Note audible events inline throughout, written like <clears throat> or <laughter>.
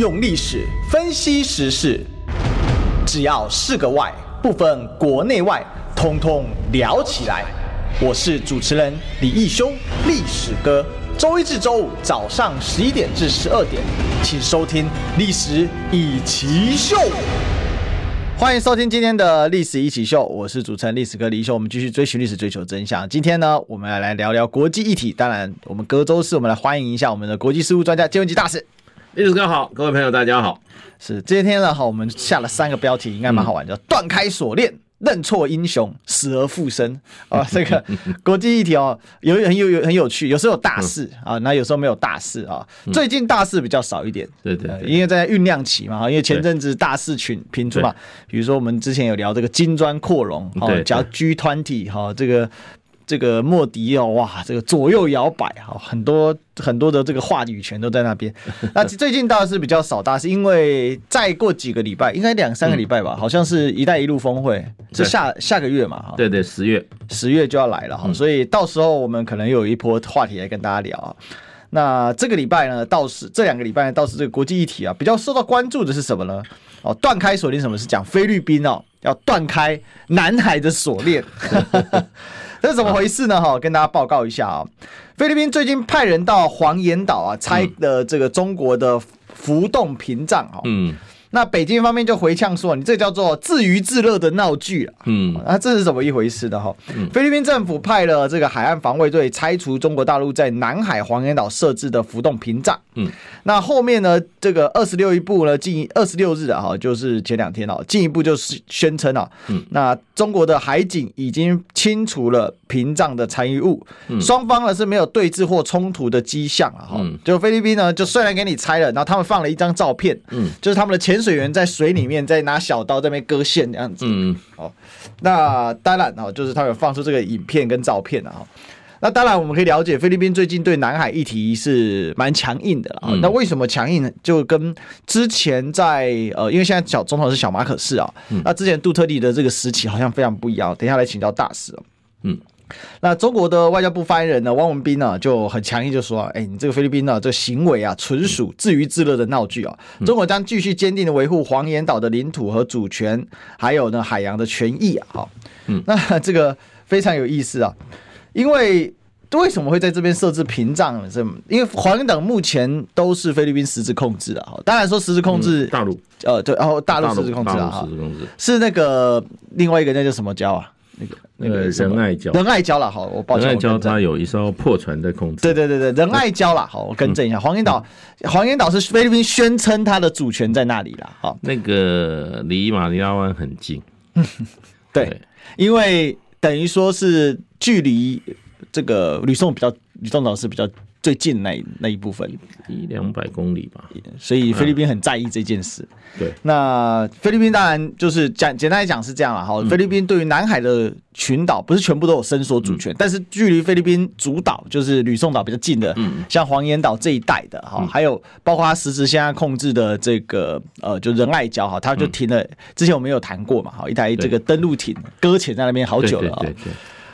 用历史分析时事，只要是个“外”，不分国内外，通通聊起来。我是主持人李义修，历史哥。周一至周五早上十一点至十二点，请收听《历史易起秀》。欢迎收听今天的《历史一起秀》，我是主持人历史哥李义修。我们继续追寻历史，追求真相。今天呢，我们要来聊聊国际议题。当然，我们隔周四，我们来欢迎一下我们的国际事务专家金文吉大使。历史哥好，各位朋友大家好。是今天呢，好，我们下了三个标题，应该蛮好玩，叫“断开锁链，认错英雄，死而复生”啊。<laughs> 这个国际议题哦，有很有有很有趣，有时候有大事啊，那有时候没有大事啊。最近大事比较少一点，对对，因为在酝酿期嘛，因为前阵子大事群频出嘛，比如说我们之前有聊这个金砖扩容，哦，叫 G 团体哈，这个。这个莫迪哦，哇，这个左右摇摆哈，很多很多的这个话语权都在那边。<laughs> 那最近倒是比较少大是，因为再过几个礼拜，应该两三个礼拜吧，好像是一带一路峰会是下下个月嘛，哈，对对，十月十月就要来了哈，所以到时候我们可能有一波话题来跟大家聊啊。那这个礼拜呢，倒是这两个礼拜倒是这个国际议题啊，比较受到关注的是什么呢？哦，断开锁链，什么是讲菲律宾哦，要断开南海的锁链。<laughs> <laughs> 这是怎么回事呢？哈，跟大家报告一下啊，菲律宾最近派人到黄岩岛啊，拆了这个中国的浮动屏障啊。嗯。那北京方面就回呛说：“你这叫做自娱自乐的闹剧啊！”嗯，那这是怎么一回事的哈？菲律宾政府派了这个海岸防卫队拆除中国大陆在南海黄岩岛设置的浮动屏障。嗯，那后面呢，这个二十六一步呢，进二十六日啊，哈，就是前两天啊，进一步就是宣称啊，嗯，那中国的海警已经清除了屏障的残余物，双方呢是没有对峙或冲突的迹象啊，哈，就菲律宾呢，就虽然给你拆了，然后他们放了一张照片，嗯，就是他们的潜。水员在水里面在拿小刀在那边割线这样子，嗯，哦，那当然哦，就是他们放出这个影片跟照片啊。那当然我们可以了解，菲律宾最近对南海议题是蛮强硬的了。那为什么强硬呢？就跟之前在呃，因为现在小总统是小马可仕啊，那之前杜特地的这个时期好像非常不一样。等一下来请教大使哦，嗯。那中国的外交部发言人呢，汪文斌呢就很强硬，就说：“哎，你这个菲律宾呢，这个行为啊，纯属自娱自乐的闹剧啊！中国将继续坚定的维护黄岩岛的领土和主权，还有呢海洋的权益啊！好，嗯，那这个非常有意思啊，因为为什么会在这边设置屏障呢？这因为黄岩岛目前都是菲律宾实质控制的哈，当然说实质控制大陆，呃，对，然后大陆实质控制啊，是那个另外一个那叫什么礁啊？”那个那个仁爱礁，仁爱礁了，好，我抱歉。仁爱礁它有一艘破船在控制。对对对对，仁爱礁了，好，我更正一下，黄岩岛，黄岩岛是菲律宾宣称它的主权在那里了，好，那个离马尼拉湾很近，<laughs> 对，因为等于说是距离这个吕宋比较，吕宋岛是比较。最近那那一部分一两百公里吧，所以菲律宾很在意这件事。对，那菲律宾当然就是讲简单来讲是这样了哈。菲律宾对于南海的群岛不是全部都有伸缩主权，但是距离菲律宾主岛就是吕宋岛比较近的，像黄岩岛这一带的哈，还有包括他实质现在控制的这个呃，就仁爱礁哈，他就停了。之前我们有谈过嘛，哈，一台这个登陆艇搁浅在那边好久了啊。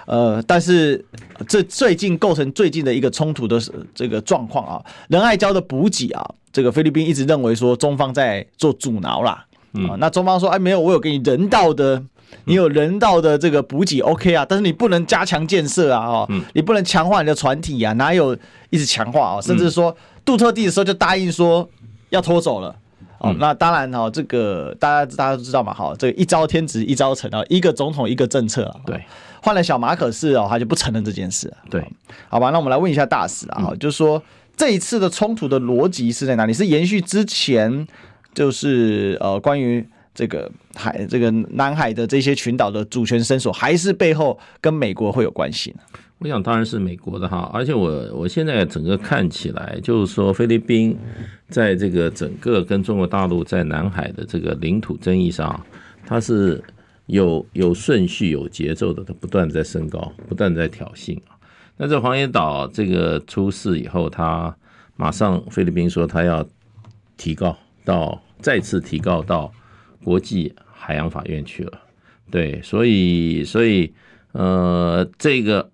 呃，但是这最近构成最近的一个冲突的这个状况啊，仁爱礁的补给啊，这个菲律宾一直认为说中方在做阻挠啦，啊，那中方说哎没有，我有给你人道的，你有人道的这个补给 OK 啊，但是你不能加强建设啊，哦，你不能强化你的船体啊，哪有一直强化啊，甚至说杜特地的时候就答应说要拖走了，哦，那当然哈，这个大家大家都知道嘛，哈，这个一朝天子一朝臣啊，一个总统一个政策啊，对。换了小马可仕哦，他就不承认这件事。对，好吧，那我们来问一下大使啊，就是说这一次的冲突的逻辑是在哪里？是延续之前就是呃关于这个海这个南海的这些群岛的主权伸缩，还是背后跟美国会有关系呢？我想当然是美国的哈，而且我我现在整个看起来就是说菲律宾在这个整个跟中国大陆在南海的这个领土争议上，它是。有有顺序、有节奏的，它不断在升高，不断在挑衅啊。那这黄岩岛这个出事以后，他马上菲律宾说他要提高到再次提高到国际海洋法院去了。对，所以所以呃，这个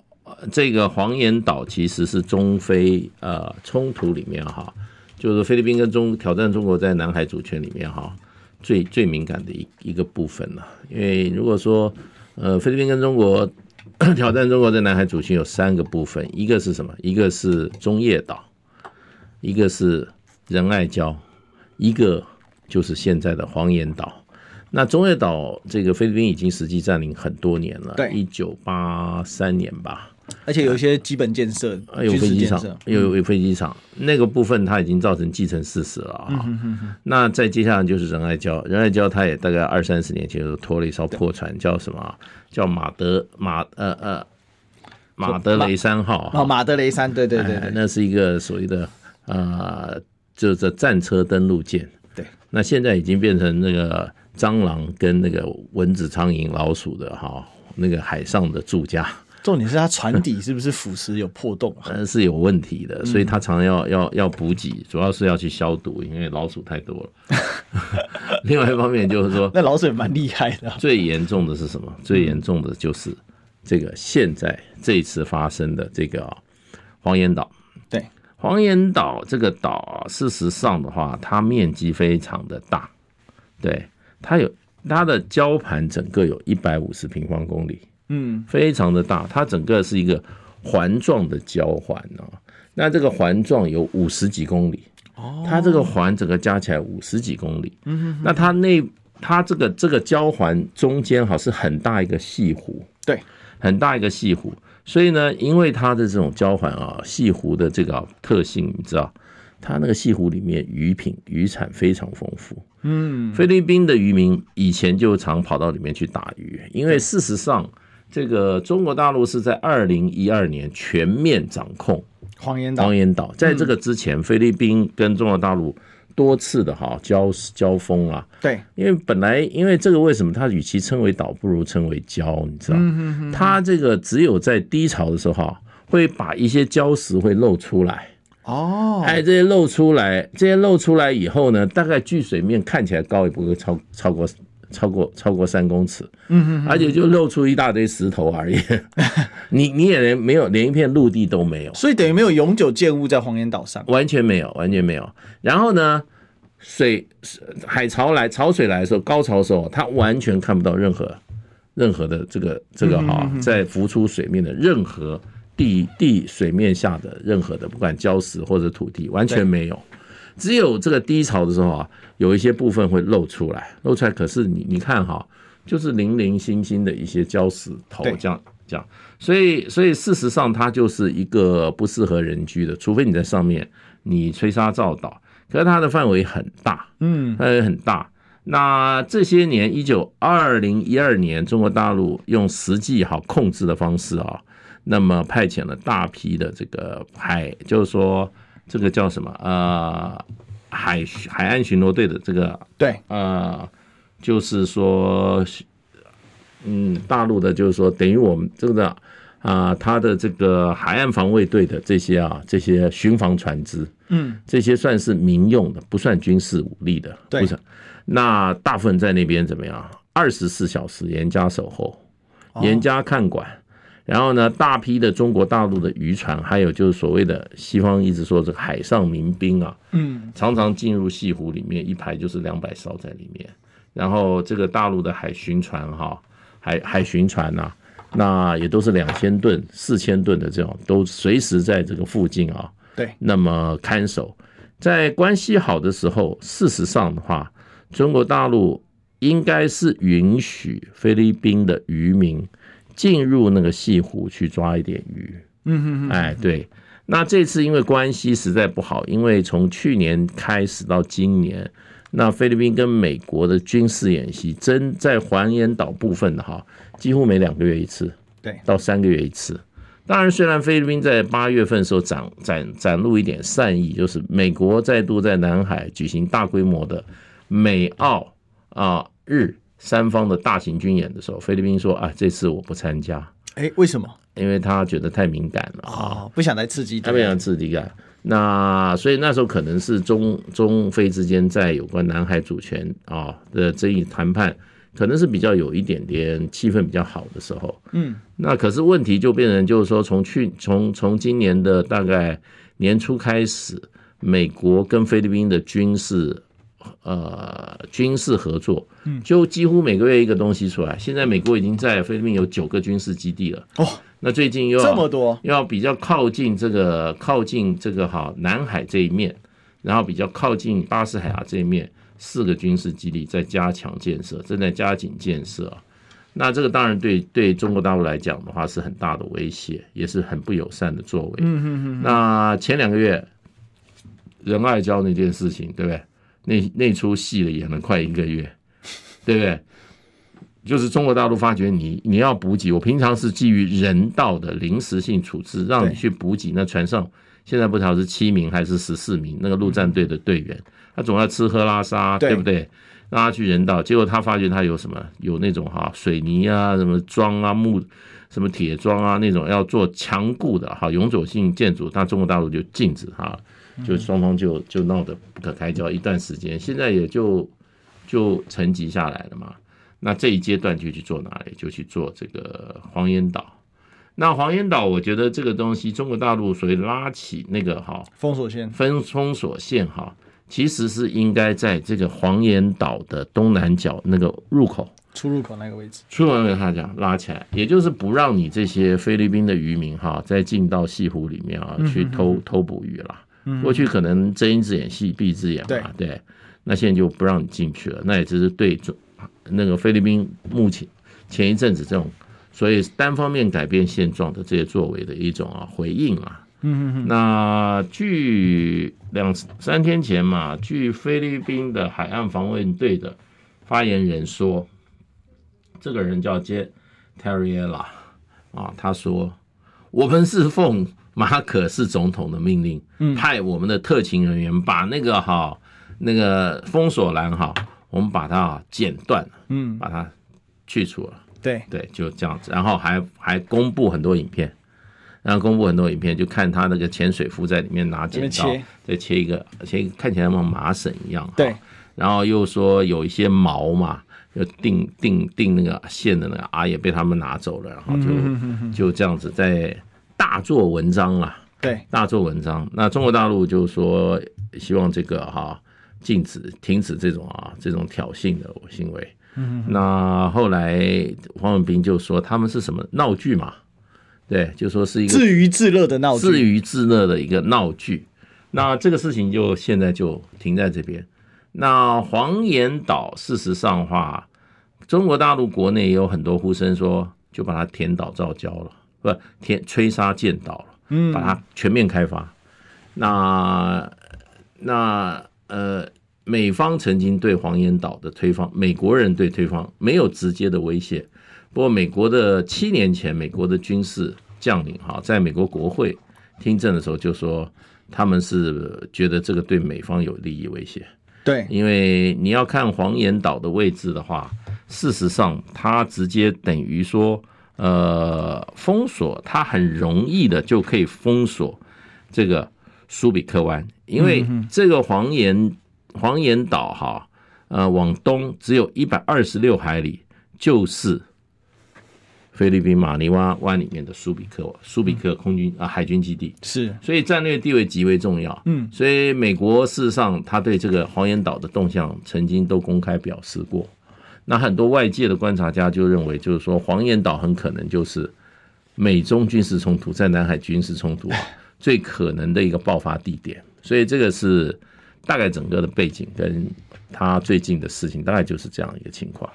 这个黄岩岛其实是中菲呃冲突里面哈，就是菲律宾跟中挑战中国在南海主权里面哈最最敏感的一一个部分了。因为如果说呃菲律宾跟中国 <coughs> 挑战中国在南海主权有三个部分，一个是什么？一个是中业岛，一个是仁爱礁，一个就是现在的黄岩岛。那中业岛这个菲律宾已经实际占领很多年了，对，一九八三年吧。而且有一些基本建设，有飞机场，有有飞机场，那个部分它已经造成既成事实了啊。嗯、哼哼，那再接下来就是仁爱礁，仁爱礁它也大概二三十年前就拖了一艘破船，叫什么？叫马德马呃呃马德雷三号。哦，马德雷三，对对对，对，哎，那是一个所谓的呃，就是战车登陆舰。对，那现在已经变成那个蟑螂跟那个蚊子、苍蝇、老鼠的哈，那个海上的住家。重点是它船底是不是腐蚀有破洞？嗯，<laughs> 是有问题的，所以它常常要要要补给，主要是要去消毒，因为老鼠太多了。<laughs> 另外一方面就是说，<laughs> 那老鼠也蛮厉害的。最严重的是什么？最严重的就是这个现在这一次发生的这个黄岩岛。对，黄岩岛这个岛啊，事实上的话，它面积非常的大，对，它有它的礁盘整个有一百五十平方公里。嗯，非常的大，它整个是一个环状的礁环啊。那这个环状有五十几公里，哦，它这个环整个加起来五十几公里。嗯，那它那它这个这个礁环中间哈是很大一个西湖，对，很大一个西湖。所以呢，因为它的这种礁环啊，西湖的这个特性，你知道，它那个西湖里面鱼品渔产非常丰富。嗯，菲律宾的渔民以前就常跑到里面去打鱼，因为事实上。这个中国大陆是在二零一二年全面掌控黄岩岛。黄岩岛在这个之前，菲律宾跟中国大陆多次的哈交交锋啊。对，因为本来因为这个为什么它与其称为岛，不如称为礁？你知道，它这个只有在低潮的时候哈，会把一些礁石会露出来。哦，哎，这些露出来，这些露出来以后呢，大概距水面看起来高也不会超超过。超过超过三公尺，嗯嗯，而且就露出一大堆石头而已，<laughs> 你你也连没有连一片陆地都没有，所以等于没有永久建物在黄岩岛上，完全没有，完全没有。然后呢，水海潮来潮水来的时候，高潮的时候，它完全看不到任何任何的这个这个哈，在浮出水面的任何地地水面下的任何的不管礁石或者土地，完全没有。只有这个低潮的时候啊，有一些部分会露出来，露出来。可是你你看哈，就是零零星星的一些礁石头，这样这样。所以所以事实上，它就是一个不适合人居的，除非你在上面你吹沙造岛。可是它的范围很大，嗯，范围很大。那这些年，一九二零一二年，中国大陆用实际好控制的方式啊，那么派遣了大批的这个海，就是说。这个叫什么？呃，海海岸巡逻队的这个对，呃，就是说，嗯，大陆的，就是说，等于我们这个啊，他的这个海岸防卫队的这些啊，这些巡防船只，嗯，这些算是民用的，不算军事武力的，对，不是。那大部分在那边怎么样？二十四小时严加守候，严加看管。哦然后呢，大批的中国大陆的渔船，还有就是所谓的西方一直说这个海上民兵啊，嗯，常常进入西湖里面，一排就是两百艘在里面。然后这个大陆的海巡船哈，海海巡船呐、啊，那也都是两千吨、四千吨的这种，都随时在这个附近啊，对，那么看守。在关系好的时候，事实上的话，中国大陆应该是允许菲律宾的渔民。进入那个西湖去抓一点鱼，嗯哼哼，哎，对，那这次因为关系实在不好，因为从去年开始到今年，那菲律宾跟美国的军事演习，真在黄岩岛部分的哈，几乎每两个月一次，对，到三个月一次。当然，虽然菲律宾在八月份的时候展展展露一点善意，就是美国再度在南海举行大规模的美澳啊日。三方的大型军演的时候，菲律宾说啊，这次我不参加。哎，为什么？因为他觉得太敏感了啊，不想来刺激。他不想刺激感。那所以那时候可能是中中菲之间在有关南海主权啊的争议谈判，可能是比较有一点点气氛比较好的时候。嗯，那可是问题就变成就是说，从去从从今年的大概年初开始，美国跟菲律宾的军事呃军事合作，嗯就几乎每个月一个东西出来。现在美国已经在菲律宾有九个军事基地了。哦，那最近又要这么多，要比较靠近这个靠近这个哈南海这一面，然后比较靠近巴士海峡这一面，四个军事基地在加强建设，正在加紧建设。那这个当然对对中国大陆来讲的话是很大的威胁，也是很不友善的作为。嗯嗯嗯。那前两个月仁爱礁那件事情，对不对？那那出戏了演了快一个月，对不对？就是中国大陆发觉你你要补给，我平常是基于人道的临时性处置，让你去补给。那船上现在不晓得是七名还是十四名那个陆战队的队员，他总要吃喝拉撒，对不对？让他去人道，结果他发觉他有什么有那种哈水泥啊、什么桩啊、木什么铁桩啊那种要做强固的哈永久性建筑，那中国大陆就禁止哈，就双方就就闹得不可开交一段时间，现在也就就沉寂下来了嘛。那这一阶段就去做哪里？就去做这个黄岩岛。那黄岩岛，我觉得这个东西中国大陆所谓拉起那个哈封锁线，封封锁线哈。其实是应该在这个黄岩岛的东南角那个入口、出入口那个位置，出入口他讲拉起来，也就是不让你这些菲律宾的渔民哈再进到西湖里面啊去偷偷捕鱼了。过去可能睁一只眼闭一只眼嘛，对，那现在就不让你进去了。那也只是对中那个菲律宾目前前一阵子这种所以单方面改变现状的这些作为的一种啊回应啊。嗯嗯，那据两三天前嘛，据菲律宾的海岸防卫队的发言人说，这个人叫杰泰瑞拉啊，他说我们是奉马可是总统的命令，派我们的特勤人员把那个哈那个封锁栏哈，我们把它剪断，嗯，把它去除了，对对，就这样子，然后还还公布很多影片。然后公布很多影片，就看他那个潜水夫在里面拿剪刀，再切一个，切看起来像麻绳一样。对。然后又说有一些毛嘛，就定定定那个线的那个啊，也被他们拿走了，然后就就这样子在大做文章了。对，大做文章。那中国大陆就说希望这个哈禁止停止这种啊这种挑衅的行为。嗯。那后来黄永斌就说他们是什么闹剧嘛？对，就说是一个自娱自乐的闹剧，自娱自乐的一个闹剧。那这个事情就现在就停在这边。那黄岩岛，事实上话，中国大陆国内也有很多呼声说，就把它填岛造礁了，不，天吹沙建岛了，嗯，把它全面开发。那那呃，美方曾经对黄岩岛的推方，美国人对推方没有直接的威胁。不过，美国的七年前，美国的军事将领哈，在美国国会听证的时候就说，他们是觉得这个对美方有利益威胁。对，因为你要看黄岩岛的位置的话，事实上它直接等于说，呃，封锁它很容易的就可以封锁这个苏比克湾，因为这个黄岩黄岩岛哈，呃，往东只有一百二十六海里，就是。菲律宾马尼拉湾里面的苏比克苏比克空军啊海军基地是，所以战略地位极为重要。嗯，所以美国事实上他对这个黄岩岛的动向曾经都公开表示过。那很多外界的观察家就认为，就是说黄岩岛很可能就是美中军事冲突在南海军事冲突最可能的一个爆发地点。所以这个是大概整个的背景跟他最近的事情大概就是这样一个情况。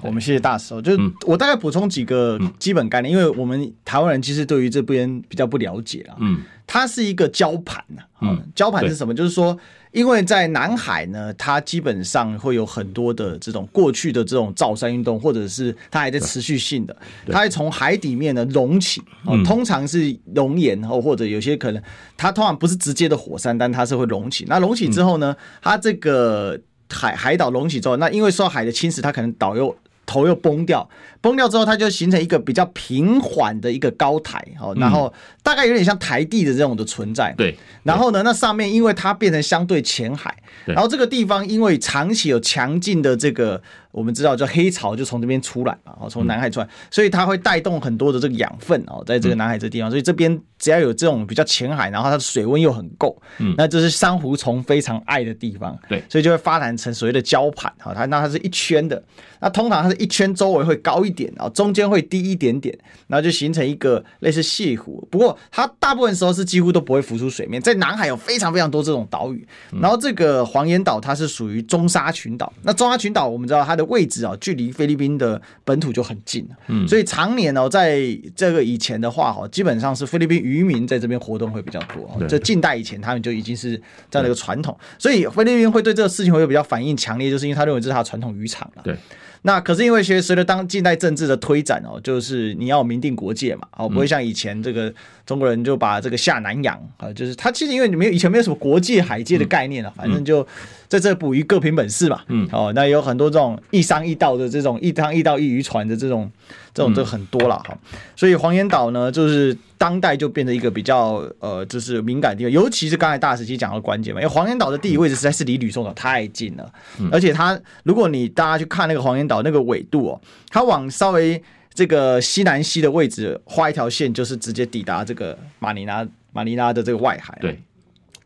我们谢谢大使哦，就我大概补充几个基本概念，因为我们台湾人其实对于这边比较不了解啊。嗯，它是一个礁盘呐。嗯，礁盘是什么？就是说，因为在南海呢，它基本上会有很多的这种过去的这种造山运动，或者是它还在持续性的，它会从海底面呢隆起。哦，通常是熔岩哦，或者有些可能它通常不是直接的火山，但它是会隆起。那隆起之后呢，它这个海海岛隆起之后，那因为受到海的侵蚀，它可能岛又头又崩掉，崩掉之后，它就形成一个比较平缓的一个高台，哦，然后大概有点像台地的这种的存在。对，然后呢，那上面因为它变成相对浅海，然后这个地方因为长期有强劲的这个我们知道，就黑潮就从这边出来嘛，哦，从南海出来，所以它会带动很多的这个养分哦，在这个南海这地方，所以这边只要有这种比较浅海，然后它的水温又很够，嗯，那这是珊瑚虫非常爱的地方，对，所以就会发展成所谓的礁盘，哈，它那它是一圈的，那通常它是一圈周围会高一点，然后中间会低一点点，然后就形成一个类似泻湖，不过它大部分时候是几乎都不会浮出水面，在南海有非常非常多这种岛屿，然后这个黄岩岛它是属于中沙群岛，那中沙群岛我们知道它的位置啊，距离菲律宾的本土就很近，嗯，所以常年哦，在这个以前的话哈，基本上是菲律宾渔民在这边活动会比较多。这近代以前，他们就已经是这样的一个传统，所以菲律宾会对这个事情会有比较反应强烈，就是因为他认为这是他传统渔场了。对。那可是因为随随着当近代政治的推展哦，就是你要明定国界嘛，哦，不会像以前这个中国人就把这个下南洋啊，就是他其实因为你没有以前没有什么国界海界的概念了，反正就在这捕鱼各凭本事嘛，嗯，哦，那有很多这种一商一道的这种一商一道一渔船的这种。这种就很多了哈，所以黄岩岛呢，就是当代就变成一个比较呃，就是敏感的地方，尤其是刚才大使其实讲的关键嘛，因为黄岩岛的地理位置实在是离吕宋岛太近了，而且它如果你大家去看那个黄岩岛那个纬度哦，它往稍微这个西南西的位置画一条线，就是直接抵达这个马尼拉马尼拉的这个外海。对，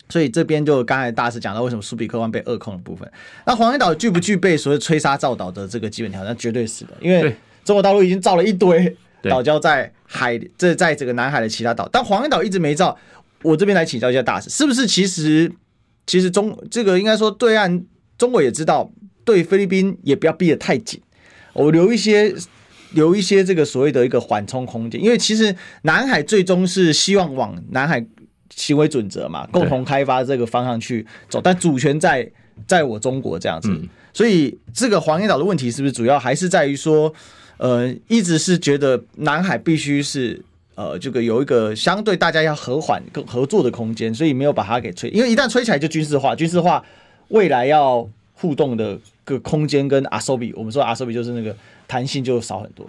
所以这边就刚才大师讲到为什么苏比克湾被扼控的部分，那黄岩岛具不具备所谓吹沙造岛的这个基本条件？那绝对是的，因为。中国大陆已经造了一堆岛礁在海，这在这个南海的其他岛，但黄岩岛一直没造。我这边来请教一下大师，是不是其实其实中这个应该说对岸中国也知道，对菲律宾也不要逼得太紧，我留一些留一些这个所谓的一个缓冲空间，因为其实南海最终是希望往南海行为准则嘛，共同开发这个方向去走，但主权在在我中国这样子，所以这个黄岩岛的问题是不是主要还是在于说？呃，一直是觉得南海必须是呃，这个有一个相对大家要和缓、更合作的空间，所以没有把它给吹。因为一旦吹起来就军事化，军事化未来要互动的个空间跟阿苏比，我们说阿苏比就是那个弹性就少很多。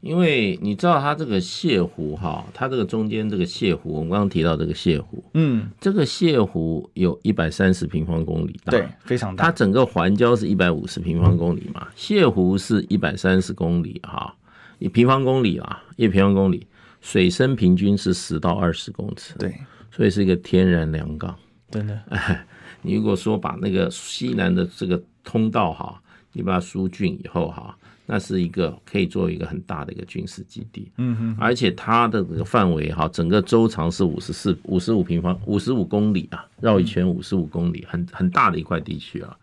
因为你知道它这个泻湖哈，它这个中间这个泻湖，我们刚刚提到这个泻湖，嗯，这个泻湖有一百三十平方公里大，对，非常大。它整个环礁是一百五十平方公里嘛，泻湖是一百三十公里哈，一平方公里啊，一平方公里，水深平均是十到二十公尺，对，所以是一个天然良港，真的。哎，<laughs> 你如果说把那个西南的这个通道哈，你把它疏浚以后哈。那是一个可以做一个很大的一个军事基地，嗯哼，而且它的这个范围哈，整个周长是五十四五十五平方五十五公里啊，绕一圈五十五公里，很很大的一块地区啊。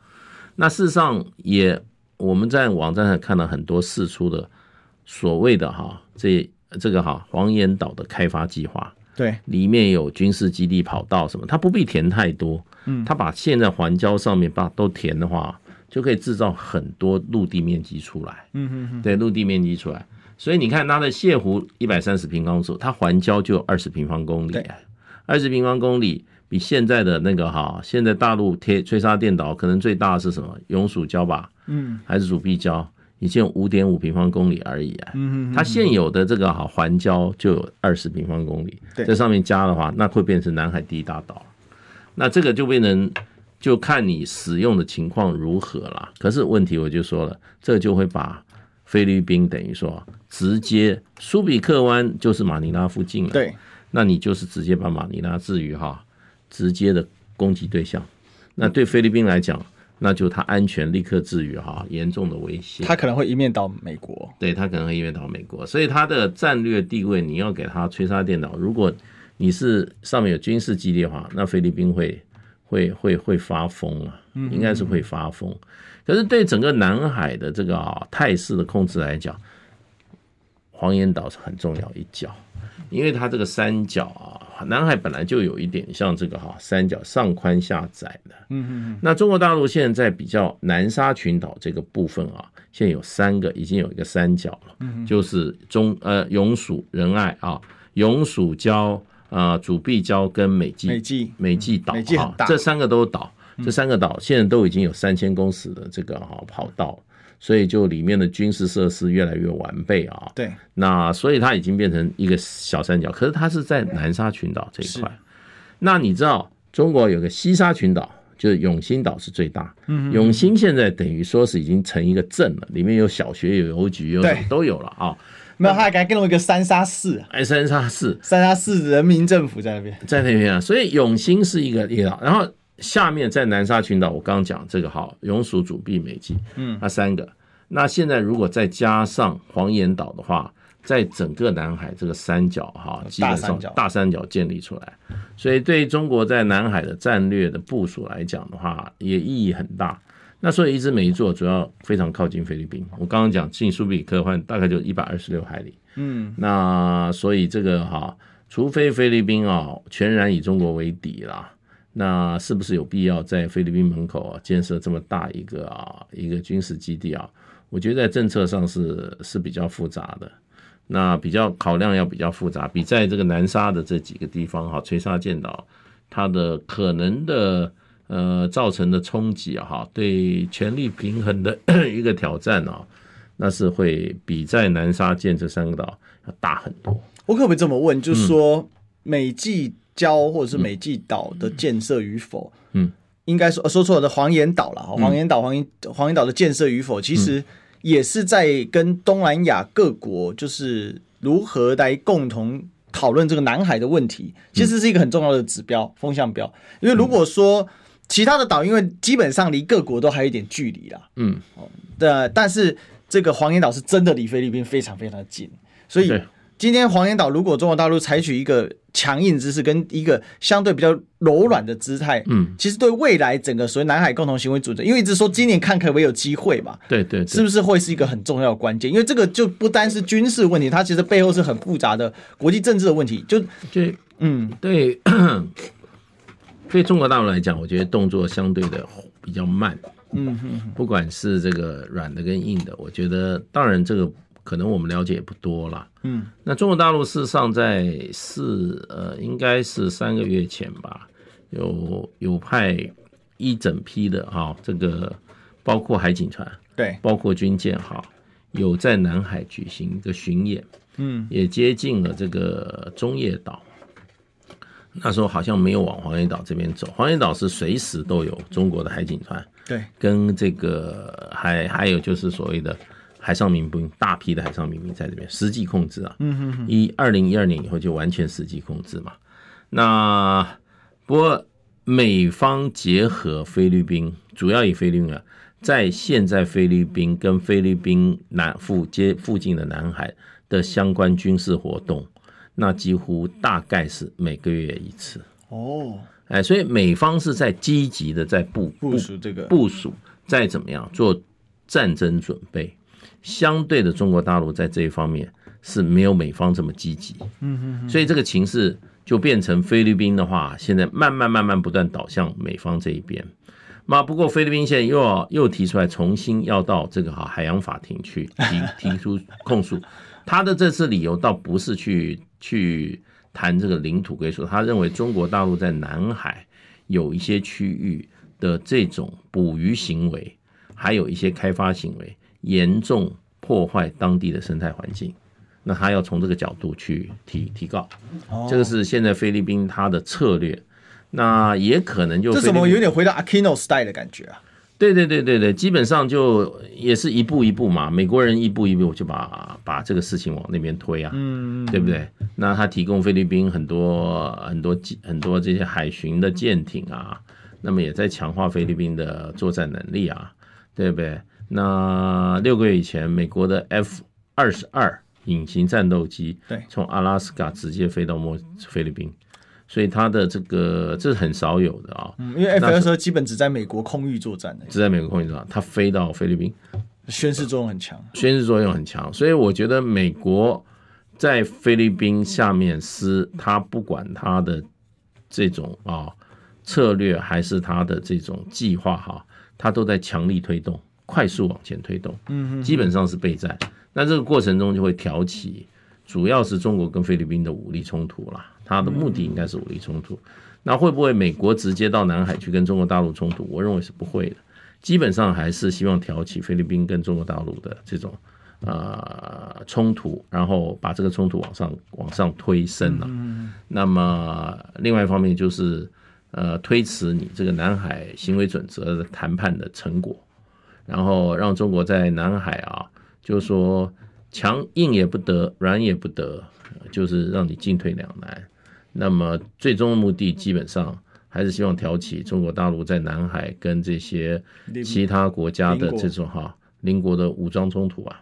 那事实上也我们在网站上看到很多释出的所谓的哈这这个哈黄岩岛的开发计划，对，里面有军事基地跑道什么，它不必填太多，嗯，它把现在环礁上面把都填的话。就可以制造很多陆地面积出来，嗯哼哼，对，陆地面积出来，所以你看它的泻湖一百三十平方公里，它环礁就二十平方公里，二十平方公里比现在的那个哈，现在大陆贴吹沙电岛可能最大的是什么？永暑礁吧，嗯，还是主碧礁，已经有五点五平方公里而已啊，嗯哼，它现有的这个哈环礁就有二十平方公里，在上面加的话，那会变成南海第一大岛，那这个就变成。就看你使用的情况如何了。可是问题我就说了，这就会把菲律宾等于说直接苏比克湾就是马尼拉附近了。对，那你就是直接把马尼拉置于哈直接的攻击对象。那对菲律宾来讲，那就他安全立刻置于哈严重的威胁。他可能会一面倒美国，对他可能会一面倒美国，所以他的战略地位你要给他吹沙电脑。如果你是上面有军事基地的话，那菲律宾会。会会会发疯啊，应该是会发疯。可是对整个南海的这个啊态势的控制来讲，黄岩岛是很重要一角，因为它这个三角啊，南海本来就有一点像这个哈三角上宽下窄的。嗯嗯。那中国大陆现在在比较南沙群岛这个部分啊，现在有三个，已经有一个三角了，就是中呃永暑仁爱啊，永暑礁。啊，主碧礁跟美济美济美济岛啊，这三个都岛，这三个岛现在都已经有三千公尺的这个哈跑道，所以就里面的军事设施越来越完备啊。对，那所以它已经变成一个小三角，可是它是在南沙群岛这一块。那你知道中国有个西沙群岛就是永兴岛是最大。嗯，永兴现在等于说是已经成一个镇了，里面有小学、有邮局、有什么都有了啊。没有，他还跟了一个三沙市，哎，三沙市，三沙市人民政府在那边，在那边啊。所以永兴是一个列岛，然后下面在南沙群岛，我刚刚讲这个哈，永暑主碧美济，嗯，那三个。那现在如果再加上黄岩岛的话，在整个南海这个三角哈，基本上大三角建立出来，所以对中国在南海的战略的部署来讲的话，也意义很大。那所以一直每一座主要非常靠近菲律宾。我刚刚讲进苏比克湾大概就一百二十六海里，嗯，那所以这个哈，除非菲律宾啊全然以中国为敌啦，那是不是有必要在菲律宾门口啊建设这么大一个啊一个军事基地啊？我觉得在政策上是是比较复杂的，那比较考量要比较复杂，比在这个南沙的这几个地方哈，垂沙建岛，它的可能的。呃，造成的冲击啊，哈，对权力平衡的 <coughs> 一个挑战啊，那是会比在南沙建这三个岛要大很多。我可不可以这么问？就是说，美济礁或者是美济岛的建设与否，嗯，应该说说错了的黄岩岛了哈，黄岩岛黄岩黄岩岛的建设与否，其实也是在跟东南亚各国就是如何来共同讨论这个南海的问题，其实是一个很重要的指标风向标，因为如果说。其他的岛因为基本上离各国都还有一点距离啦，嗯，哦，对，但是这个黄岩岛是真的离菲律宾非常非常近，所以今天黄岩岛如果中国大陆采取一个强硬姿势跟一个相对比较柔软的姿态，嗯，其实对未来整个所谓南海共同行为组织，因为一直说今年看可不可以有机会嘛，对对，是不是会是一个很重要的关键？因为这个就不单是军事问题，它其实背后是很复杂的国际政治的问题，就就嗯。对。对中国大陆来讲，我觉得动作相对的比较慢。嗯哼，不管是这个软的跟硬的，我觉得当然这个可能我们了解也不多了。嗯，那中国大陆事实上在四呃，应该是三个月前吧，有有派一整批的哈，这个包括海警船，对，包括军舰哈，有在南海举行一个巡演。嗯，也接近了这个中业岛。那时候好像没有往黄岩岛这边走，黄岩岛是随时都有中国的海警船，对，跟这个还还有就是所谓的海上民兵，大批的海上民兵在这边实际控制啊，嗯哼哼，一二零一二年以后就完全实际控制嘛。那不过美方结合菲律宾，主要以菲律宾啊，在现在菲律宾跟菲律宾南附接附近的南海的相关军事活动。那几乎大概是每个月一次哦，哎，所以美方是在积极的在部部署这个部署，再怎么样做战争准备。相对的，中国大陆在这一方面是没有美方这么积极。嗯嗯，所以这个情势就变成菲律宾的话，现在慢慢慢慢不断倒向美方这一边。那不过菲律宾现在又要又提出来重新要到这个哈海洋法庭去提 <laughs> 提出控诉。他的这次理由倒不是去去谈这个领土归属，他认为中国大陆在南海有一些区域的这种捕鱼行为，还有一些开发行为，严重破坏当地的生态环境。那他要从这个角度去提提告，这个是现在菲律宾他的策略。那也可能就这怎么有点回到 Aquino style 的感觉啊？对对对对对，基本上就也是一步一步嘛，美国人一步一步就把把这个事情往那边推啊，嗯，对不对？那他提供菲律宾很多很多很多这些海巡的舰艇啊，那么也在强化菲律宾的作战能力啊，对不对？那六个月以前，美国的 F 二十二隐形战斗机，对，从阿拉斯加直接飞到莫菲律宾。所以它的这个这是很少有的啊，嗯，因为 F 二十二基本只在美国空域作战。的，只在美国空域作战，它飞到菲律宾，宣示作用很强，宣示作用很强。所以我觉得美国在菲律宾。下面是它不管它的这种啊策略，还是它的这种计划哈，它都在强力推动，快速往前推动，嗯，基本上是备战。那这个过程中就会挑起，主要是中国跟菲律宾。的武力冲突啦。他的目的应该是武力冲突，那会不会美国直接到南海去跟中国大陆冲突？我认为是不会的，基本上还是希望挑起菲律宾跟中国大陆的这种呃冲突，然后把这个冲突往上往上推升了。那么另外一方面就是呃推迟你这个南海行为准则的谈判的成果，然后让中国在南海啊，就是说强硬也不得，软也不得，就是让你进退两难。那么最终的目的基本上还是希望挑起中国大陆在南海跟这些其他国家的这种哈邻国的武装冲突啊。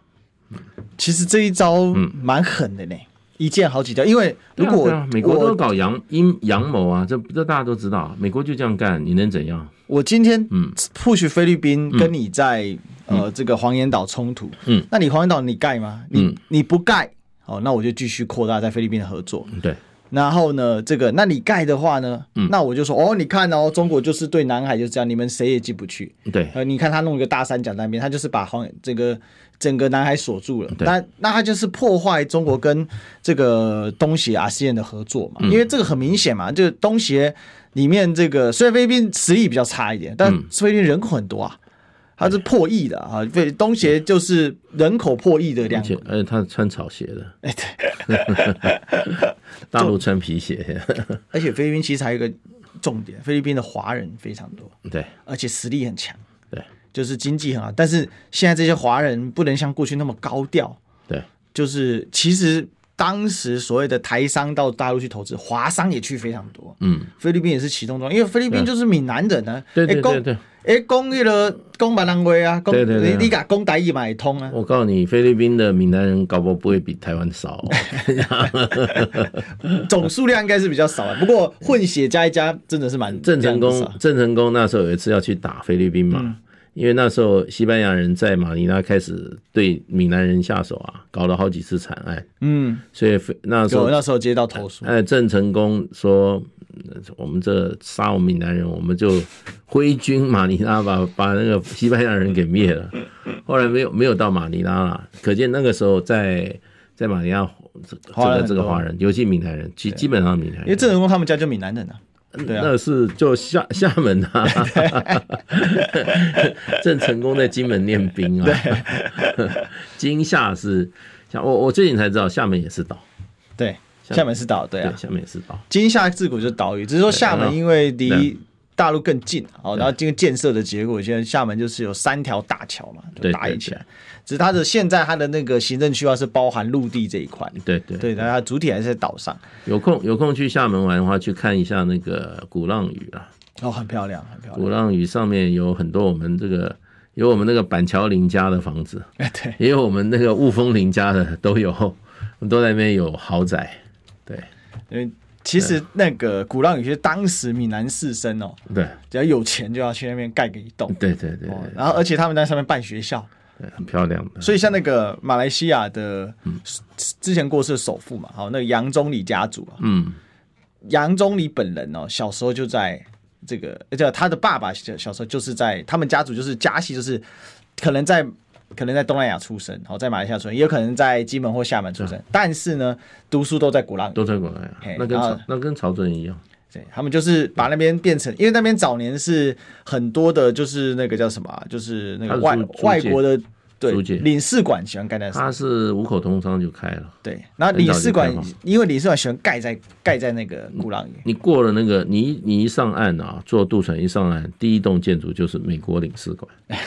其实这一招蛮狠的呢，一箭好几条。因为如果、啊啊、美国都搞阳阴阳谋啊，这这大家都知道，美国就这样干，你能怎样？我今天嗯，push 菲律宾跟你在、嗯、呃这个黄岩岛冲突，嗯，那你黄岩岛你盖吗？你、嗯、你不盖，哦，那我就继续扩大在菲律宾的合作。对。然后呢，这个，那你盖的话呢，嗯，那我就说，哦，你看哦，中国就是对南海就是这样，你们谁也进不去。对，呃，你看他弄一个大三角那边，他就是把黄这个整个南海锁住了。对，那那他就是破坏中国跟这个东协阿 s e 的合作嘛，嗯，因为这个很明显嘛，就东协里面这个虽然菲律宾实力比较差一点，但菲律宾人口很多啊。他是破亿的啊！对，东协就是人口破亿的两个，而且他穿草鞋的，哎，对，<laughs> 大陆穿皮鞋。<laughs> 而且菲律宾其实还有一个重点，菲律宾的华人非常多，对，而且实力很强，对，就是经济很好。但是现在这些华人不能像过去那么高调，对，就是其实当时所谓的台商到大陆去投资，华商也去非常多，嗯，菲律宾也是其中中，因为菲律宾就是闽南人呢、啊，对对对对。哎，讲那个讲闽南话啊，对对对，你你讲讲台语嘛也通啊。我告诉你，菲律宾的闽南人搞不不会比台湾少，<laughs> 总数量应该是比较少，不过混血加一加真的是蛮。郑成功，郑成功那时候有一次要去打菲律宾嘛、嗯，因为那时候西班牙人在马尼拉开始对闽南人下手啊，搞了好几次惨案。嗯，所以那时候那时候接到投诉，哎，郑成功说。我们这杀我们闽南人，我们就挥军马尼拉把把那个西班牙人给灭了。后来没有没有到马尼拉了，可见那个时候在在马尼拉这个这个华人，尤其闽南人，基基本上闽南人。因为郑成功他们家就闽南人啊，对啊，那是就厦厦门啊，<laughs> 郑成功在金门练兵啊，<laughs> 金厦是像我我最近才知道厦门也是岛，对。厦门是岛，对啊，厦门也是岛。金厦自古就是岛屿，只是说厦门因为离大陆更近，哦，然后经过建设的结果，现在厦门就是有三条大桥嘛，就搭一起来。只是它的现在它的那个行政区划是包含陆地这一块，对对对，它主体还是在岛上。有空有空去厦门玩的话，去看一下那个鼓浪屿啊，哦，很漂亮，很漂亮。鼓浪屿上面有很多我们这个有我们那个板桥林家的房子，哎 <laughs> 对，也有我们那个雾峰林家的都有，都在那边有豪宅。对，因为其实那个鼓浪屿，其实当时闽南士绅哦，对，只要有钱就要去那边盖个一栋，对对对，然后而且他们在上面办学校，对，很漂亮的。所以像那个马来西亚的之前过世的首富嘛，好，那个杨宗理家族啊，嗯，杨宗理本人哦，小时候就在这个，而且他的爸爸小小时候就是在他们家族就是家系就是可能在。可能在东南亚出生，好，在马来西亚出生，也有可能在金门或厦门出生，但是呢，读书都在鼓浪屿，都在鼓浪屿，那跟那跟曹准一样，对，他们就是把那边变成，因为那边早年是很多的，就是那个叫什么，就是那个外外国的对领事馆喜欢盖在，他是五口通商就开了，对，然后领事馆因为领事馆喜欢盖在盖在那个鼓浪屿，你过了那个你你一上岸啊，坐渡船一上岸，第一栋建筑就是美国领事馆。<laughs>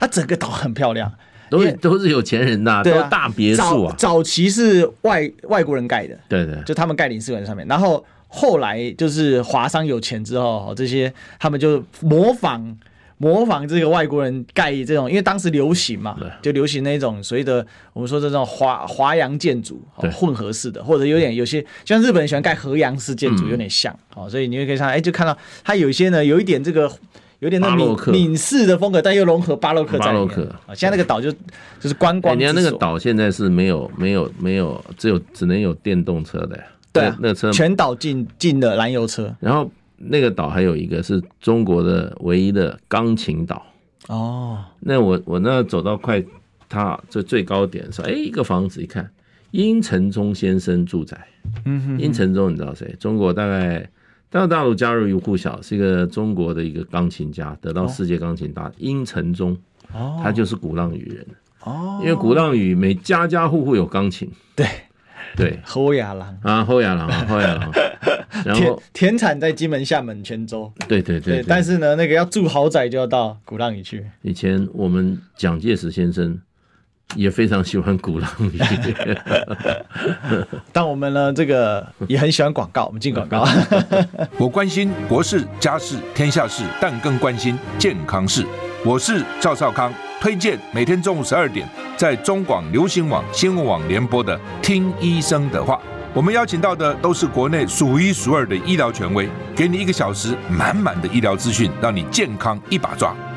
它整个岛很漂亮，都是都是有钱人呐、啊，都是大别墅啊。早期是外外国人盖的，对对，就他们盖领事馆上面。然后后来就是华商有钱之后，这些他们就模仿模仿这个外国人盖这种，因为当时流行嘛，就流行那种所谓的我们说这种华华洋建筑，混合式的，或者有点有些像日本人喜欢盖河洋式建筑，有点像。好，所以你会可以看，哎，就看到它有一些呢，有一点这个。有点那闽闽式的风格，但又融合巴洛克在里面。巴洛克啊，现在那个岛就就是观光。你看那个岛现在是没有没有没有，只有只能有电动车的呀。对啊，那个车全岛禁禁的燃油车。然后那个岛还有一个是中国的唯一的钢琴岛。哦，那我我那走到快它这最高点说，哎，一个房子一看，殷承宗先生住宅。嗯哼，殷承宗你知道谁？中国大概。到大陆加入余顾晓，是一个中国的一个钢琴家，得到世界钢琴大殷承宗，他就是鼓浪屿人。哦，因为鼓浪屿每家家户户有钢琴。对，对，侯亚郎啊，侯亚郎啊，后亚郎。<laughs> 然后田产在金门、厦门、泉州。对对对，对，但是呢，那个要住豪宅就要到鼓浪屿去。以前我们蒋介石先生也非常喜欢鼓浪屿。<laughs> 但我们呢，这个也很喜欢广告。我们进广告。<laughs> 我关心国事、家事、天下事，但更关心健康事。我是赵少康，推荐每天中午十二点在中广流行网、新闻网联播的《听医生的话》。我们邀请到的都是国内数一数二的医疗权威，给你一个小时满满的医疗资讯，让你健康一把抓。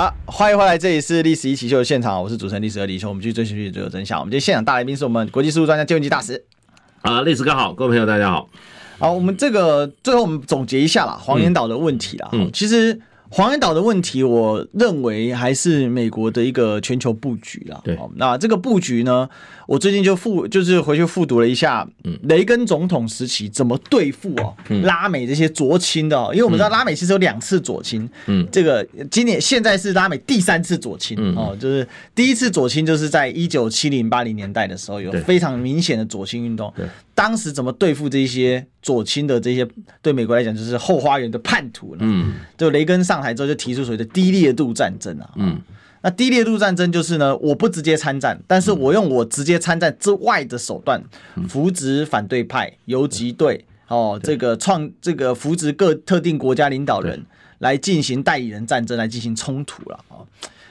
好，欢迎回来，这里是《历史一起秀》的现场，我是主持人历史和李易修。我们继续追寻历史最后真相。我们今天现场大来宾是我们国际事务专家金文吉大使。啊，历史哥好，各位朋友大家好。好，我们这个最后我们总结一下啦，黄岩岛的问题啦。嗯，其实。黄岩岛的问题，我认为还是美国的一个全球布局啦。对，那这个布局呢，我最近就复就是回去复读了一下，雷根总统时期怎么对付哦拉美这些左倾的，因为我们知道拉美其实有两次左倾，嗯，这个今年现在是拉美第三次左倾哦，就是第一次左倾就是在一九七零八零年代的时候有非常明显的左倾运动，对，当时怎么对付这些左倾的这些对美国来讲就是后花园的叛徒呢？嗯，就雷根上。上台之后就提出所谓的低烈度战争啊，嗯，那低烈度战争就是呢，我不直接参战，但是我用我直接参战之外的手段，扶植反对派、游击队，哦，这个创这个扶植各特定国家领导人来进行代理人战争，来进行冲突了啊。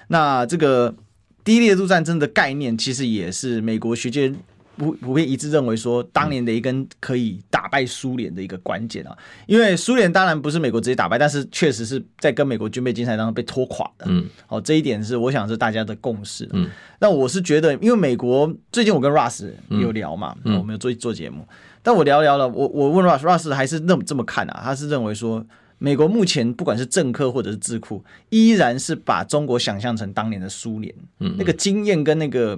那这个低烈度战争的概念，其实也是美国学界。普普遍一致认为说，当年的一根可以打败苏联的一个关键啊，因为苏联当然不是美国直接打败，但是确实是在跟美国军备竞赛当中被拖垮的。嗯，好，这一点是我想是大家的共识。嗯，那我是觉得，因为美国最近我跟 Russ 有聊嘛，嗯我们有做做节目，但我聊聊了，我我问 Russ，Russ 还是那么这么看啊？他是认为说，美国目前不管是政客或者是智库，依然是把中国想象成当年的苏联，嗯，那个经验跟那个。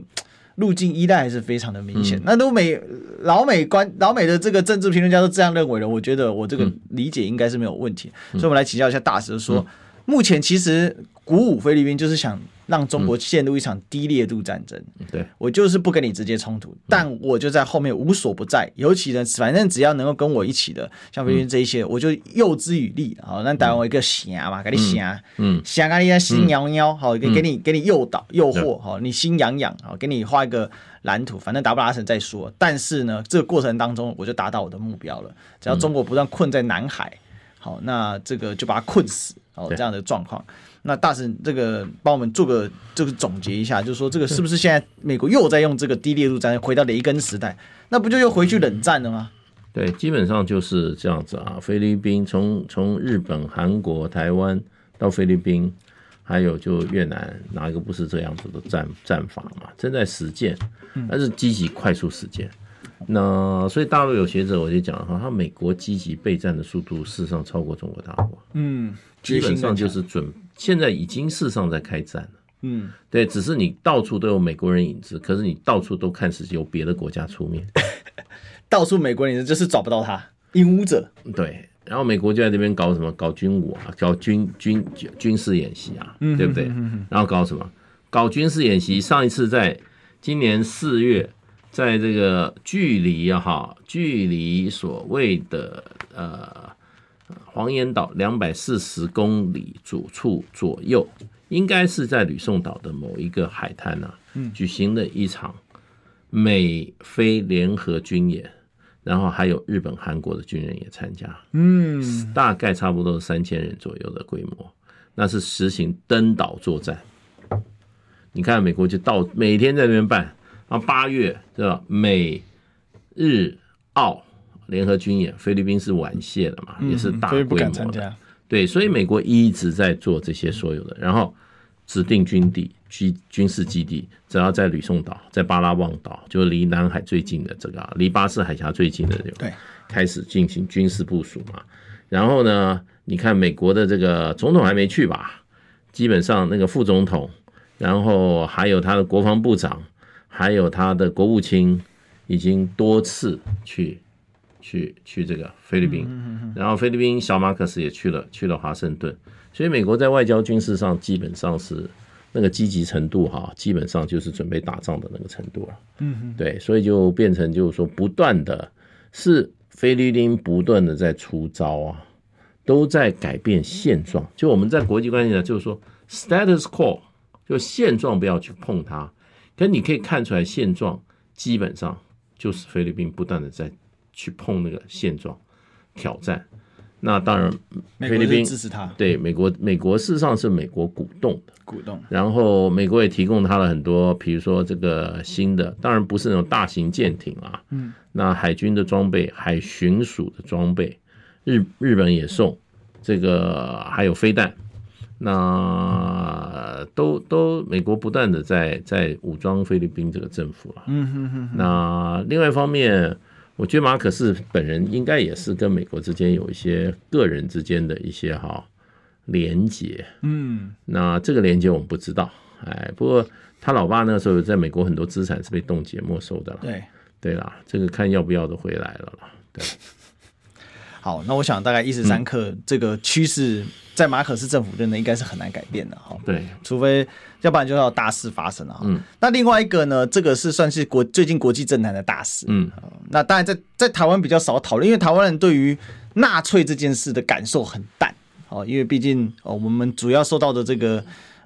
路径依赖还是非常的明显，嗯、那都美老美观老美的这个政治评论家都这样认为的，我觉得我这个理解应该是没有问题，嗯、所以我们来请教一下大师说，目前其实鼓舞菲律宾就是想。让中国陷入一场低烈度战争，对，我就是不跟你直接冲突，但我就在后面无所不在。尤其呢，反正只要能够跟我一起的，像菲律宾这一些，我就诱之以利。好，那台湾一个侠嘛，给你侠，嗯，侠给你心痒痒，好，给给你给你诱导诱惑，好，你心痒痒，好，给你画一个蓝图，反正达不达成再说。但是呢，这个过程当中，我就达到我的目标了。只要中国不断困在南海，好，那这个就把它困死，好，这样的状况。那大神，这个帮我们做个这个总结一下，就是说这个是不是现在美国又在用这个低烈度战争回到雷根时代？那不就又回去冷战了吗？对，基本上就是这样子啊。菲律宾从从日本、韩国、台湾到菲律宾，还有就越南，哪一个不是这样子的战战法嘛？正在实践，但是积极快速实践。那所以大陆有学者我就讲哈，他美国积极备战的速度事实上超过中国大陆。嗯，基本上就是准。现在已经事实上在开战了，嗯，对，只是你到处都有美国人影子，可是你到处都看是由别的国家出面，<laughs> 到处美国人影子就是找不到他，影武者，对，然后美国就在这边搞什么，搞军武啊，搞军军军事演习啊，对不对？然后搞什么？搞军事演习，上一次在今年四月，在这个距离啊哈，距离所谓的呃。黄岩岛两百四十公里左处左右，应该是在吕宋岛的某一个海滩呐、啊，举行了一场美菲联合军演，然后还有日本、韩国的军人也参加，嗯，大概差不多三千人左右的规模，那是实行登岛作战。你看美国就到每天在那边办，然后八月对吧？美日澳。联合军演，菲律宾是晚谢的嘛，也是大规模的。对，所以美国一直在做这些所有的，然后指定军地、军军事基地，只要在吕宋岛、在巴拉望岛，就离南海最近的这个，离巴士海峡最近的，对，开始进行军事部署嘛。然后呢，你看美国的这个总统还没去吧？基本上那个副总统，然后还有他的国防部长，还有他的国务卿，已经多次去去去这个菲律宾。然后菲律宾小马克斯也去了，去了华盛顿。所以美国在外交军事上基本上是那个积极程度哈，基本上就是准备打仗的那个程度了。嗯，对，所以就变成就是说不断的是。菲律宾不断的在出招啊，都在改变现状。就我们在国际关系呢，就是说 status quo，就现状不要去碰它。可你可以看出来，现状基本上就是菲律宾不断的在去碰那个现状挑战。那当然，菲律宾支持他。对美国，美国事实上是美国鼓动的，鼓动。然后美国也提供他了很多，比如说这个新的，当然不是那种大型舰艇啊，嗯，那海军的装备、海巡署的装备，日日本也送这个，还有飞弹，那都都美国不断的在在武装菲律宾这个政府了，嗯哼哼。那另外一方面。我觉得马可斯本人应该也是跟美国之间有一些个人之间的一些哈连结，嗯，那这个连接我们不知道，哎，不过他老爸那个时候在美国很多资产是被冻结没收的了，对，对啦，这个看要不要的回来了啦，对。<laughs> 好，那我想大概一时三刻这个趋势在马可斯政府任内应该是很难改变的哈。对，除非要不然就要大事发生了哈。嗯。那另外一个呢，这个是算是国最近国际政坛的大事。嗯。那当然在在台湾比较少讨论，因为台湾人对于纳粹这件事的感受很淡。哦，因为毕竟哦，我们主要受到的这个。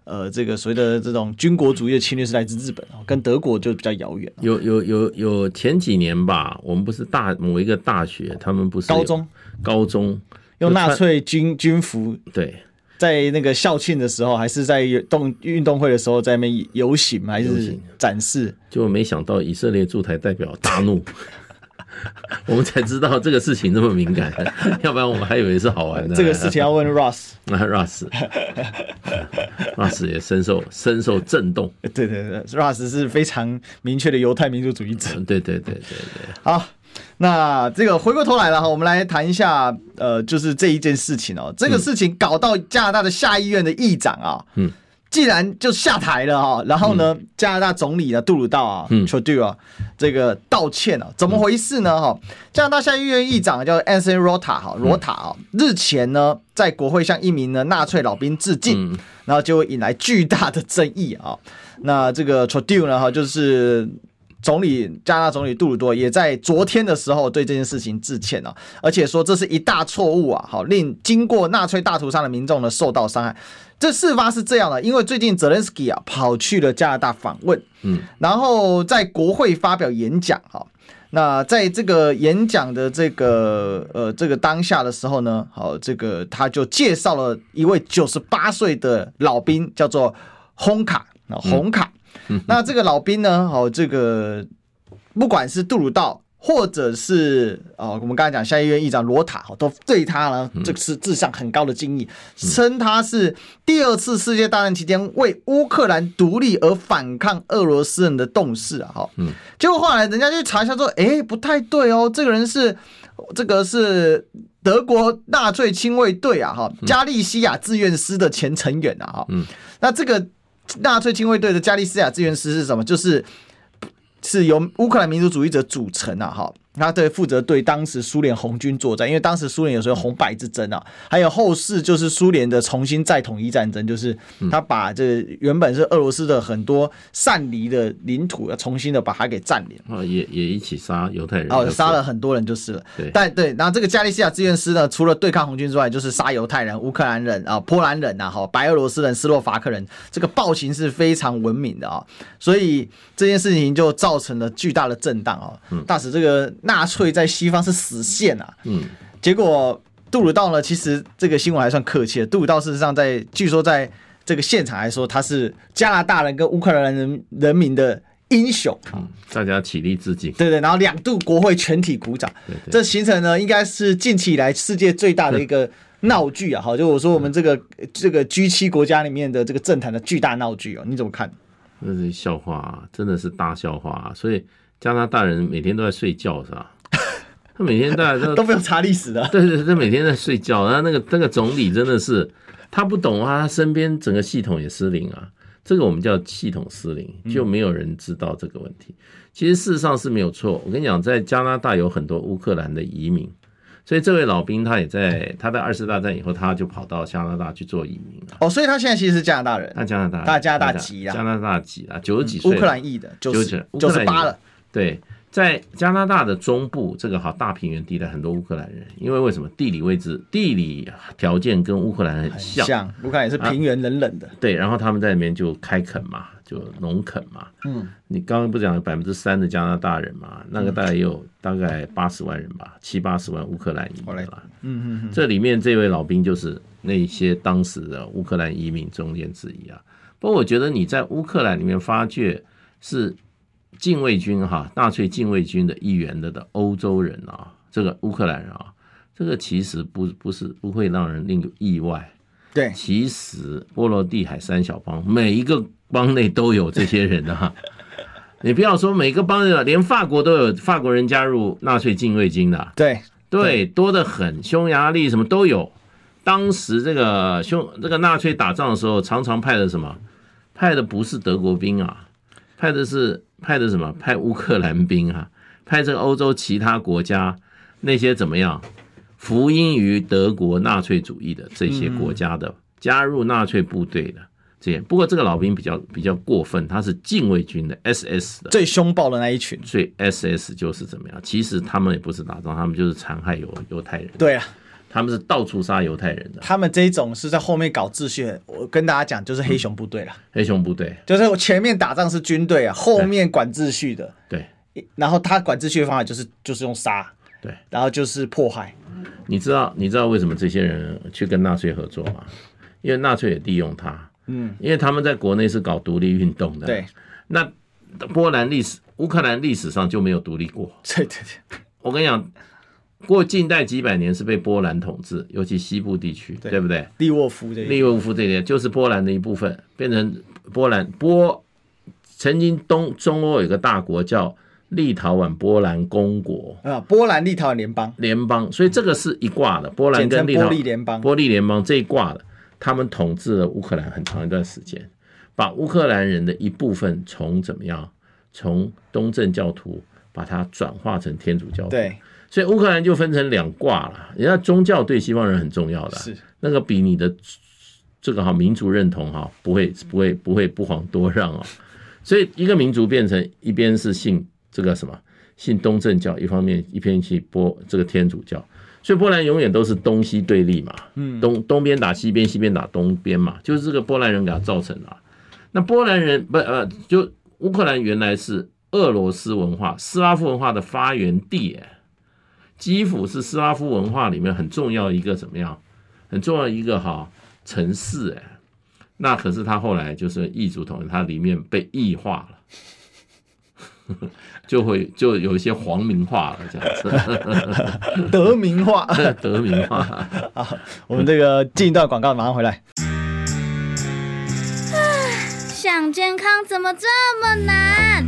呃，这个所谓的这种军国主义的侵略是来自日本，跟德国就比较遥远。有有有有前几年吧，我们不是大某一个大学，他们不是高中高中用纳粹军军服，对，在那个校庆的时候，还是在动运动会的时候，在那边游行还是展示？就没想到以色列驻台代表大怒。<laughs> 我们才知道这个事情这么敏感，<laughs> 要不然我们还以为是好玩的。这个事情要问 Russ，那 Russ，Russ 也深受深受震动。<laughs> 对对对，Russ 是非常明确的犹太民族主义者。对对对对对。好，那这个回过头来了哈，我们来谈一下，呃，就是这一件事情哦，这个事情搞到加拿大的下议院的议长啊，嗯。既然就下台了哈，然后呢，加拿大总理呢杜鲁道啊，Trudeau 啊，这个道歉啊，怎么回事呢？哈，加拿大下议院议长叫 Anthony Rota 哈，罗塔啊，日前呢在国会向一名呢纳粹老兵致敬，然后就会引来巨大的争议啊。那这个 Trudeau 呢哈，就是总理加拿大总理杜鲁多也在昨天的时候对这件事情致歉了，而且说这是一大错误啊，好令经过纳粹大屠杀的民众呢受到伤害。这事发是这样的，因为最近泽连斯基啊跑去了加拿大访问，嗯，然后在国会发表演讲哈。那在这个演讲的这个呃这个当下的时候呢，好，这个他就介绍了一位九十八岁的老兵，叫做红卡啊红卡。那这个老兵呢，好，这个不管是杜鲁道。或者是啊，我们刚才讲下议院议长罗塔都对他呢，这个是志向很高的敬意，称他是第二次世界大战期间为乌克兰独立而反抗俄罗斯人的动士啊，哈，嗯，结果后来人家就查一下说，哎，不太对哦，这个人是这个是德国纳粹亲卫队啊，哈，加利西亚志愿师的前成员啊，哈，嗯，那这个纳粹亲卫队的加利西亚志愿师是什么？就是。是由乌克兰民族主义者组成啊，哈。他对负责对当时苏联红军作战，因为当时苏联有时候红白之争啊，还有后世就是苏联的重新再统一战争，就是他把这原本是俄罗斯的很多散离的领土要重新的把它给占领啊，也也一起杀犹太人哦，杀了很多人就是了。对，但对，然后这个加利西亚志愿师呢，除了对抗红军之外，就是杀犹太人、乌克兰人啊、波兰人啊、哈白俄罗斯人、斯洛伐克人，这个暴行是非常文明的啊，所以这件事情就造成了巨大的震荡啊。大使这个。纳粹在西方是死线啊，嗯，结果杜鲁道呢，其实这个新闻还算客气的。杜鲁道事实上在，据说在这个现场来说，他是加拿大人跟乌克兰人人民的英雄，嗯，大家起立致敬，对对，然后两度国会全体鼓掌，对对，这形成呢，应该是近期以来世界最大的一个闹剧啊！好，就我说我们这个这个 G 七国家里面的这个政坛的巨大闹剧哦，你怎么看？那是笑话，真的是大笑话，所以。加拿大人每天都在睡觉是吧？<laughs> 他每天大家都都不用查历史的。对对，他每天在睡觉。然后那个那个总理真的是，他不懂啊，他身边整个系统也失灵啊。这个我们叫系统失灵，就没有人知道这个问题。其实事实上是没有错。我跟你讲，在加拿大有很多乌克兰的移民。所以这位老兵他也在，他在二次大战以后，他就跑到加拿大去做移民了。哦，所以他现在其实是加拿大人。他加拿大，他加拿大籍啊，加拿大籍啊，九十几岁。乌克兰裔的，九十九十八了。对，在加拿大的中部这个好大平原地带，很多乌克兰人，因为为什么地理位置、地理条件跟乌克兰很像，像乌克兰也是平原冷冷的。对，然后他们在里面就开垦嘛。就农垦嘛，嗯，你刚刚不讲百分之三的加拿大人嘛，那个大概也有大概八十万人吧，七八十万乌克兰移民了，嗯嗯嗯，这里面这位老兵就是那些当时的乌克兰移民中间之一啊。不过我觉得你在乌克兰里面发掘是禁卫军哈，纳粹禁卫军的一员的的欧洲人啊，这个乌克兰人啊，这个其实不不是不会让人令有意外。对，其实波罗的海三小邦每一个。邦内都有这些人啊，<laughs> 你不要说每个邦内，连法国都有法国人加入纳粹禁卫军的，对对，多得很，匈牙利什么都有。当时这个匈这个纳粹打仗的时候，常常派的什么？派的不是德国兵啊，派的是派的什么？派乌克兰兵啊，派这个欧洲其他国家那些怎么样？福音于德国纳粹主义的这些国家的加入纳粹部队的这些。不过这个老兵比较比较过分，他是禁卫军的 SS 的最凶暴的那一群，所以 SS 就是怎么样？其实他们也不是打仗，他们就是残害犹犹太人。对啊，他们是到处杀犹太人的。他们这一种是在后面搞秩序。我跟大家讲，就是黑熊部队了。黑熊部队就是前面打仗是军队啊，后面管秩序的。对，然后他管秩序的方法就是就是用杀，对，然后就是迫害。你知道你知道为什么这些人去跟纳粹合作吗？因为纳粹也利用他。嗯，因为他们在国内是搞独立运动的，对。那波兰历史、乌克兰历史上就没有独立过。对对对，我跟你讲，过近代几百年是被波兰统治，尤其西部地区，对不对？利沃夫这利沃夫这边就是波兰的一部分，变成波兰波。曾经东中欧有一个大国叫立陶宛波兰公国啊，波兰立陶宛联邦联邦，所以这个是一挂的，波兰跟立陶波利联邦，波利联邦这一挂的。他们统治了乌克兰很长一段时间，把乌克兰人的一部分从怎么样，从东正教徒把它转化成天主教徒。对，所以乌克兰就分成两卦了。人家宗教对西方人很重要的，是那个比你的这个哈民族认同哈不会不会不会不遑多让啊。所以一个民族变成一边是信这个什么信东正教，一方面一边去播这个天主教。所以波兰永远都是东西对立嘛，嗯，东东边打西边，西边打东边嘛，就是这个波兰人给他造成的。那波兰人不呃，就乌克兰原来是俄罗斯文化、斯拉夫文化的发源地，哎，基辅是斯拉夫文化里面很重要一个怎么样？很重要一个哈城市，哎，那可是他后来就是异族统治，它里面被异化了。<laughs> 就会就有一些皇民化了，这样子，<laughs> <laughs> 德民化，德民化。好，我们这个进一段广告，马上回来。<sighs> 想健康怎么这么难？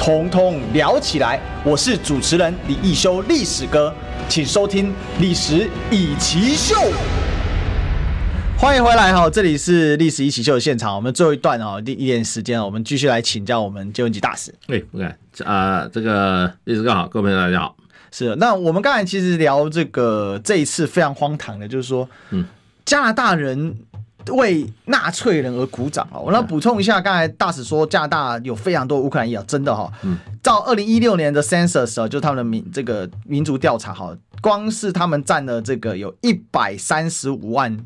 统统聊起来。我是主持人李易修，历史哥，请收听《历史以奇秀》。欢迎回来哈，这里是历史一起秀的现场。我们最后一段哦，第一点时间，我们继续来请教我们阶文吉大使。对，不敢啊，这个历史哥好，各位朋友大家好。是，那我们刚才其实聊这个这一次非常荒唐的，就是说，嗯，加拿大人为纳粹人而鼓掌啊。我来补充一下，刚才大使说加拿大有非常多乌克兰裔啊，真的哈。嗯，到二零一六年的 census 啊，就是他们的民这个民族调查哈，光是他们占了这个有一百三十五万。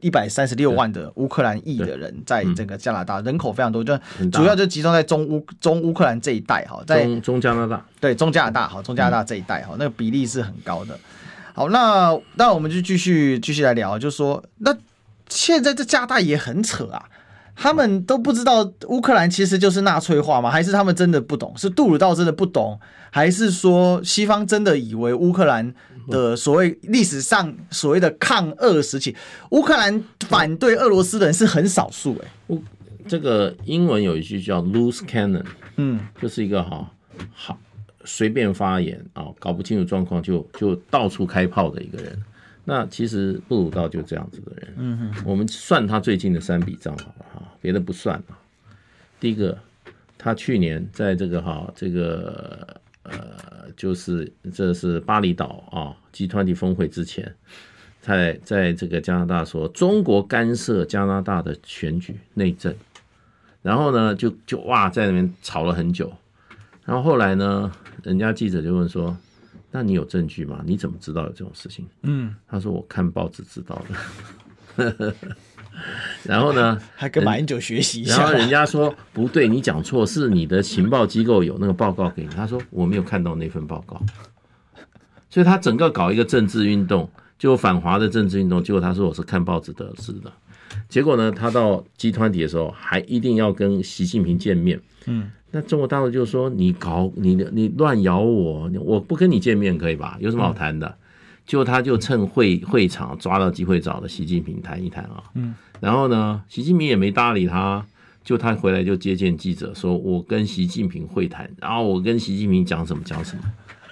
一百三十六万的乌克兰裔的人在这个加拿大，人口非常多，就主要就集中在中乌中乌克兰这一带哈，在中中加拿大，对中加拿大哈，中加拿大这一带哈，那个比例是很高的。好，那那我们就继续继续来聊，就是说，那现在这加拿大也很扯啊，他们都不知道乌克兰其实就是纳粹化吗？还是他们真的不懂？是杜鲁道真的不懂，还是说西方真的以为乌克兰的所谓历史上所谓的抗俄时期，乌克兰反对俄罗斯的人是很少数？哎，这个英文有一句叫 loose cannon，嗯，就是一个哈好。随便发言啊，搞不清楚状况就就到处开炮的一个人。那其实布鲁道就这样子的人。嗯哼，我们算他最近的三笔账好了哈，别的不算啊。第一个，他去年在这个哈这个呃，就是这是巴厘岛啊 G20 峰会之前，在在这个加拿大说中国干涉加拿大的选举内政，然后呢就就哇在那边吵了很久，然后后来呢。人家记者就问说：“那你有证据吗？你怎么知道有这种事情？”嗯，他说：“我看报纸知道的。<laughs> ”然后呢，还跟马英九学习一下。然后人家说：“不对，你讲错，是你的情报机构有那个报告给你。”他说：“我没有看到那份报告。”所以他整个搞一个政治运动，就反华的政治运动。结果他说：“我是看报纸得知的。”结果呢，他到集团体的时候，还一定要跟习近平见面。嗯。那中国大陆就说，你搞你你乱咬我，我不跟你见面可以吧？有什么好谈的？就他就趁会会场抓到机会找了习近平谈一谈啊。嗯，然后呢，习近平也没搭理他，就他回来就接见记者，说我跟习近平会谈，然后我跟习近平讲什么讲什么，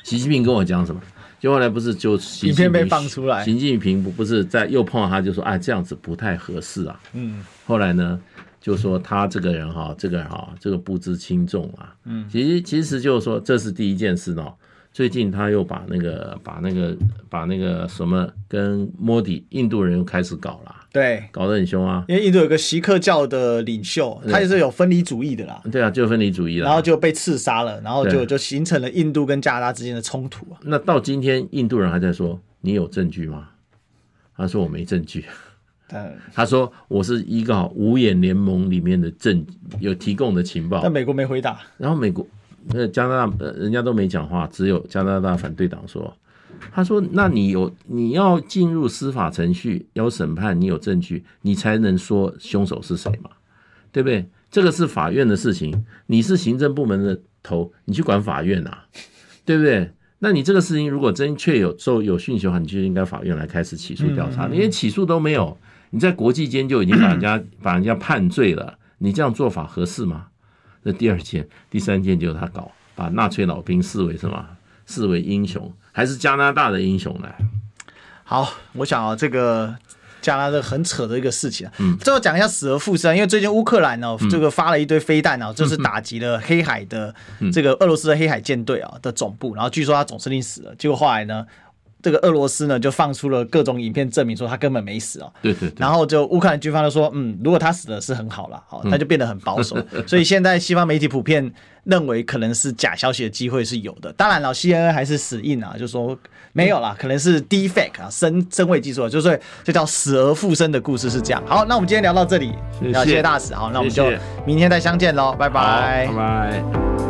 习近平跟我讲什么，就后来不是就习近平被放出来，习近平不不是在又碰到他就说，哎，这样子不太合适啊。嗯，后来呢？就说他这个人哈，这个人哈，这个不知轻重啊。嗯，其实其实就是说，这是第一件事呢。最近他又把那个把那个把那个什么跟莫迪印度人又开始搞了，对，搞得很凶啊。因为印度有个锡克教的领袖，他也是有分离主义的啦。对啊，就分离主义了，然后就被刺杀了，然后就就形成了印度跟加拿大之间的冲突啊。那到今天，印度人还在说：“你有证据吗？”他说：“我没证据。”他说：“我是一个五眼联盟里面的证有提供的情报。”但美国没回答。然后美国、呃加拿大呃人家都没讲话，只有加拿大反对党说：“他说，那你有你要进入司法程序要审判，你有证据，你才能说凶手是谁嘛？对不对？这个是法院的事情，你是行政部门的头，你去管法院啊，对不对？那你这个事情如果真确有受有讯息的话，你就应该法院来开始起诉调查，连起诉都没有。”你在国际间就已经把人家 <clears throat> 把人家判罪了，你这样做法合适吗？那第二件、第三件就是他搞，把纳粹老兵视为什么？视为英雄，还是加拿大的英雄呢？好，我想啊，这个加拿大很扯的一个事情啊。嗯，最后讲一下死而复生，因为最近乌克兰呢，这个发了一堆飞弹啊，就是打击了黑海的这个俄罗斯的黑海舰队啊的总部，然后据说他总司令死了，结果后来呢？这个俄罗斯呢，就放出了各种影片证明说他根本没死哦。对对对。然后就乌克兰军方就说，嗯，如果他死了是很好了，好，他就变得很保守。<laughs> 所以现在西方媒体普遍认为可能是假消息的机会是有的。当然了，CNN 还是死硬啊，就说没有啦，可能是 deepfake 啊，深深伪技术，就是这叫死而复生的故事是这样。好，那我们今天聊到这里，谢谢大使。好，那我们就明天再相见喽，拜拜，拜拜。